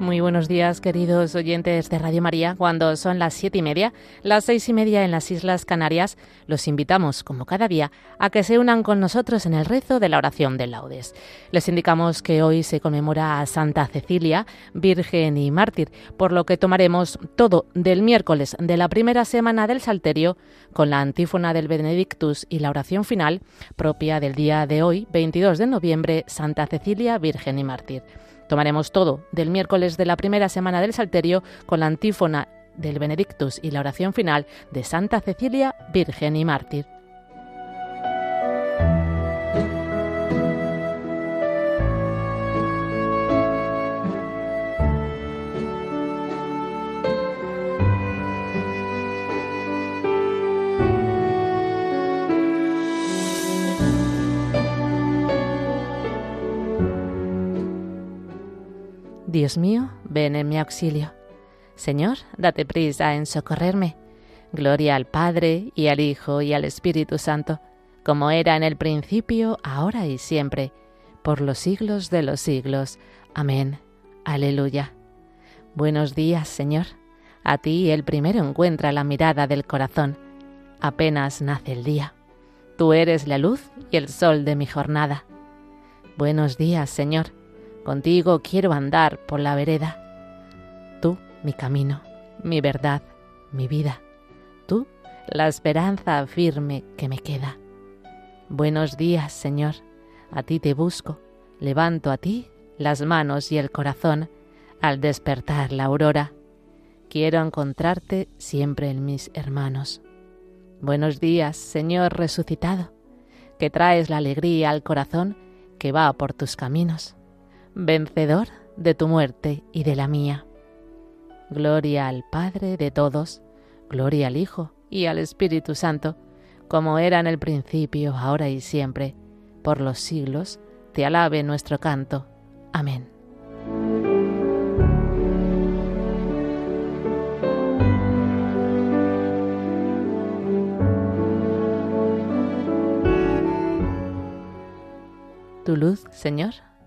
Muy buenos días, queridos oyentes de Radio María. Cuando son las siete y media, las seis y media en las Islas Canarias, los invitamos, como cada día, a que se unan con nosotros en el rezo de la oración de laudes. Les indicamos que hoy se conmemora a Santa Cecilia, Virgen y Mártir, por lo que tomaremos todo del miércoles de la primera semana del Salterio con la antífona del Benedictus y la oración final propia del día de hoy, 22 de noviembre, Santa Cecilia, Virgen y Mártir. Tomaremos todo del miércoles de la primera semana del Salterio con la antífona del Benedictus y la oración final de Santa Cecilia, Virgen y Mártir. Dios mío, ven en mi auxilio. Señor, date prisa en socorrerme. Gloria al Padre, y al Hijo, y al Espíritu Santo, como era en el principio, ahora y siempre, por los siglos de los siglos. Amén. Aleluya. Buenos días, Señor. A ti el primero encuentra la mirada del corazón. Apenas nace el día. Tú eres la luz y el sol de mi jornada. Buenos días, Señor. Contigo quiero andar por la vereda. Tú, mi camino, mi verdad, mi vida. Tú, la esperanza firme que me queda. Buenos días, Señor. A ti te busco. Levanto a ti las manos y el corazón al despertar la aurora. Quiero encontrarte siempre en mis hermanos. Buenos días, Señor resucitado, que traes la alegría al corazón que va por tus caminos vencedor de tu muerte y de la mía. Gloria al Padre de todos, gloria al Hijo y al Espíritu Santo, como era en el principio, ahora y siempre, por los siglos, te alabe nuestro canto. Amén. Tu luz, Señor,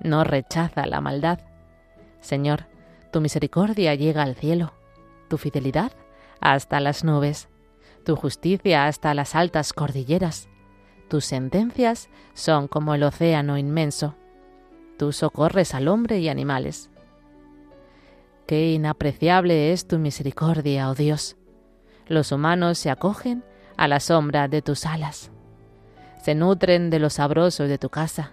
no rechaza la maldad. Señor, tu misericordia llega al cielo, tu fidelidad hasta las nubes, tu justicia hasta las altas cordilleras. Tus sentencias son como el océano inmenso. Tú socorres al hombre y animales. Qué inapreciable es tu misericordia, oh Dios. Los humanos se acogen a la sombra de tus alas. Se nutren de lo sabroso de tu casa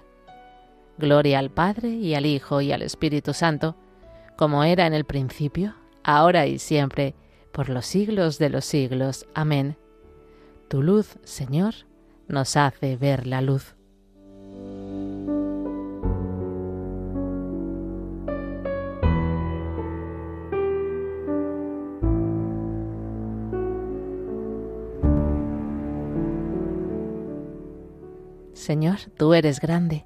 Gloria al Padre y al Hijo y al Espíritu Santo, como era en el principio, ahora y siempre, por los siglos de los siglos. Amén. Tu luz, Señor, nos hace ver la luz. Señor, tú eres grande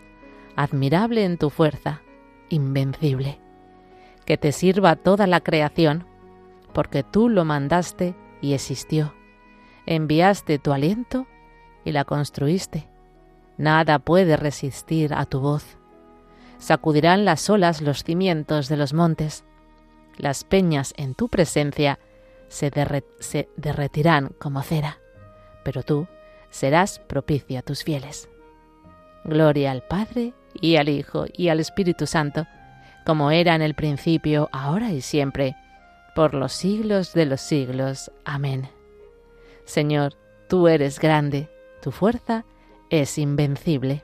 admirable en tu fuerza, invencible. Que te sirva toda la creación, porque tú lo mandaste y existió. Enviaste tu aliento y la construiste. Nada puede resistir a tu voz. Sacudirán las olas los cimientos de los montes. Las peñas en tu presencia se, derretirán como cera, pero tú serás propicio a tus fieles. Gloria al Padre y al Hijo y al Espíritu Santo, como era en el principio, ahora y siempre, por los siglos de los siglos. Amén. Señor, tú eres grande, tu fuerza es invencible.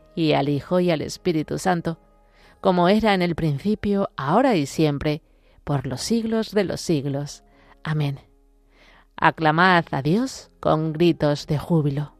y al Hijo, y al Espíritu Santo, como era en el principio, ahora y siempre, por los siglos de los siglos. Amén. Aclamad a Dios con gritos de júbilo.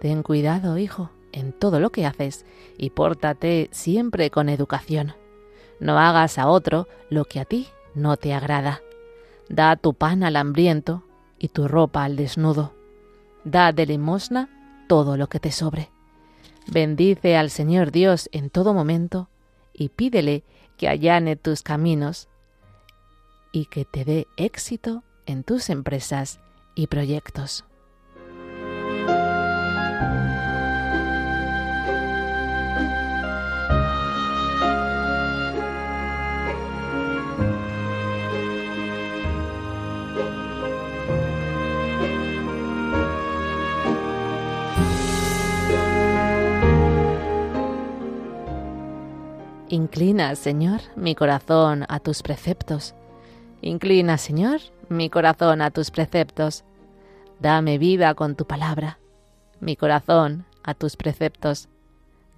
Ten cuidado, hijo, en todo lo que haces y pórtate siempre con educación. No hagas a otro lo que a ti no te agrada. Da tu pan al hambriento y tu ropa al desnudo. Da de limosna todo lo que te sobre. Bendice al Señor Dios en todo momento y pídele que allane tus caminos y que te dé éxito en tus empresas y proyectos. Inclina, Señor, mi corazón a tus preceptos. Inclina, Señor, mi corazón a tus preceptos. Dame vida con tu palabra, mi corazón a tus preceptos.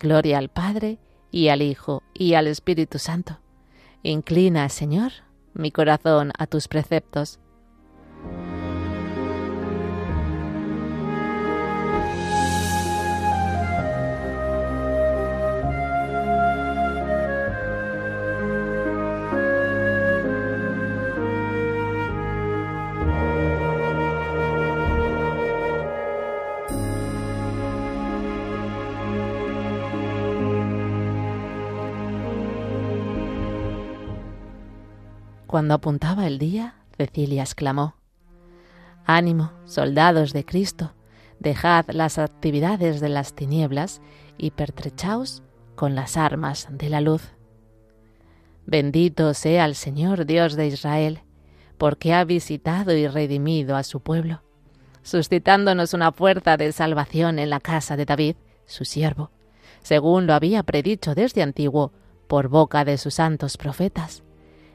Gloria al Padre, y al Hijo, y al Espíritu Santo. Inclina, Señor, mi corazón a tus preceptos. Cuando apuntaba el día, Cecilia exclamó, Ánimo, soldados de Cristo, dejad las actividades de las tinieblas y pertrechaos con las armas de la luz. Bendito sea el Señor Dios de Israel, porque ha visitado y redimido a su pueblo, suscitándonos una fuerza de salvación en la casa de David, su siervo, según lo había predicho desde antiguo por boca de sus santos profetas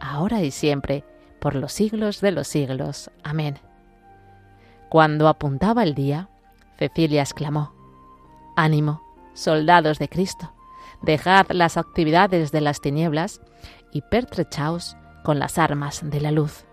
ahora y siempre, por los siglos de los siglos. Amén. Cuando apuntaba el día, Cecilia exclamó, Ánimo, soldados de Cristo, dejad las actividades de las tinieblas y pertrechaos con las armas de la luz.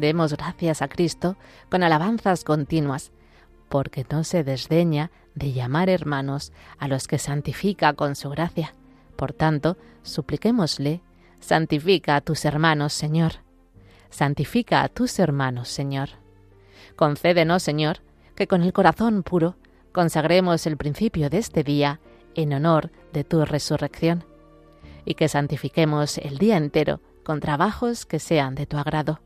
Demos gracias a Cristo con alabanzas continuas, porque no se desdeña de llamar hermanos a los que santifica con su gracia. Por tanto, supliquémosle, santifica a tus hermanos, Señor. Santifica a tus hermanos, Señor. Concédenos, Señor, que con el corazón puro consagremos el principio de este día en honor de tu resurrección, y que santifiquemos el día entero con trabajos que sean de tu agrado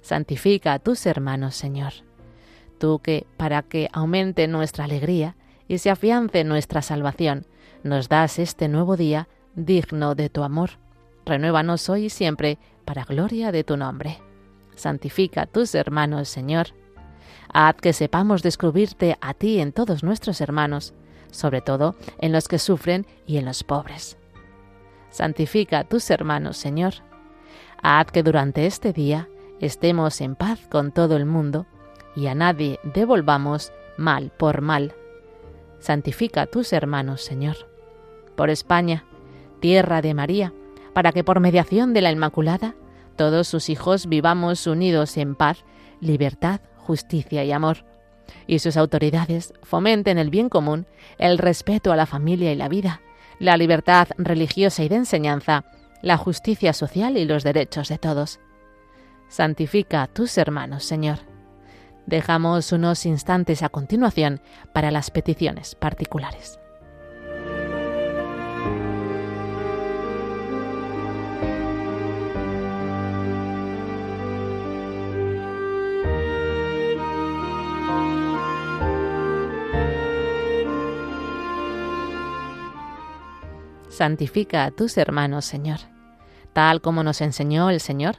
Santifica a tus hermanos, Señor. Tú que, para que aumente nuestra alegría y se afiance nuestra salvación, nos das este nuevo día digno de tu amor. Renuévanos hoy y siempre para gloria de tu nombre. Santifica a tus hermanos, Señor. Haz que sepamos descubrirte a ti en todos nuestros hermanos, sobre todo en los que sufren y en los pobres. Santifica a tus hermanos, Señor. Haz que durante este día estemos en paz con todo el mundo y a nadie devolvamos mal por mal. Santifica a tus hermanos, Señor. Por España, tierra de María, para que por mediación de la Inmaculada todos sus hijos vivamos unidos en paz, libertad, justicia y amor, y sus autoridades fomenten el bien común, el respeto a la familia y la vida, la libertad religiosa y de enseñanza, la justicia social y los derechos de todos santifica a tus hermanos, Señor. Dejamos unos instantes a continuación para las peticiones particulares. Santifica a tus hermanos, Señor. Tal como nos enseñó el Señor,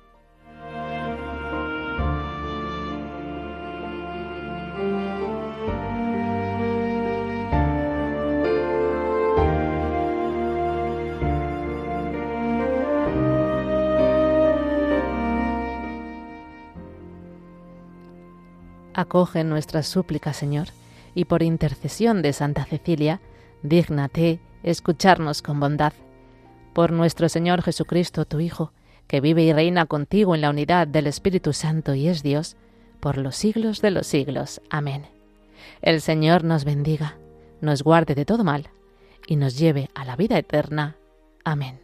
Acoge nuestras súplicas, Señor, y por intercesión de Santa Cecilia, dígnate escucharnos con bondad. Por nuestro Señor Jesucristo, tu Hijo, que vive y reina contigo en la unidad del Espíritu Santo y es Dios, por los siglos de los siglos. Amén. El Señor nos bendiga, nos guarde de todo mal, y nos lleve a la vida eterna. Amén.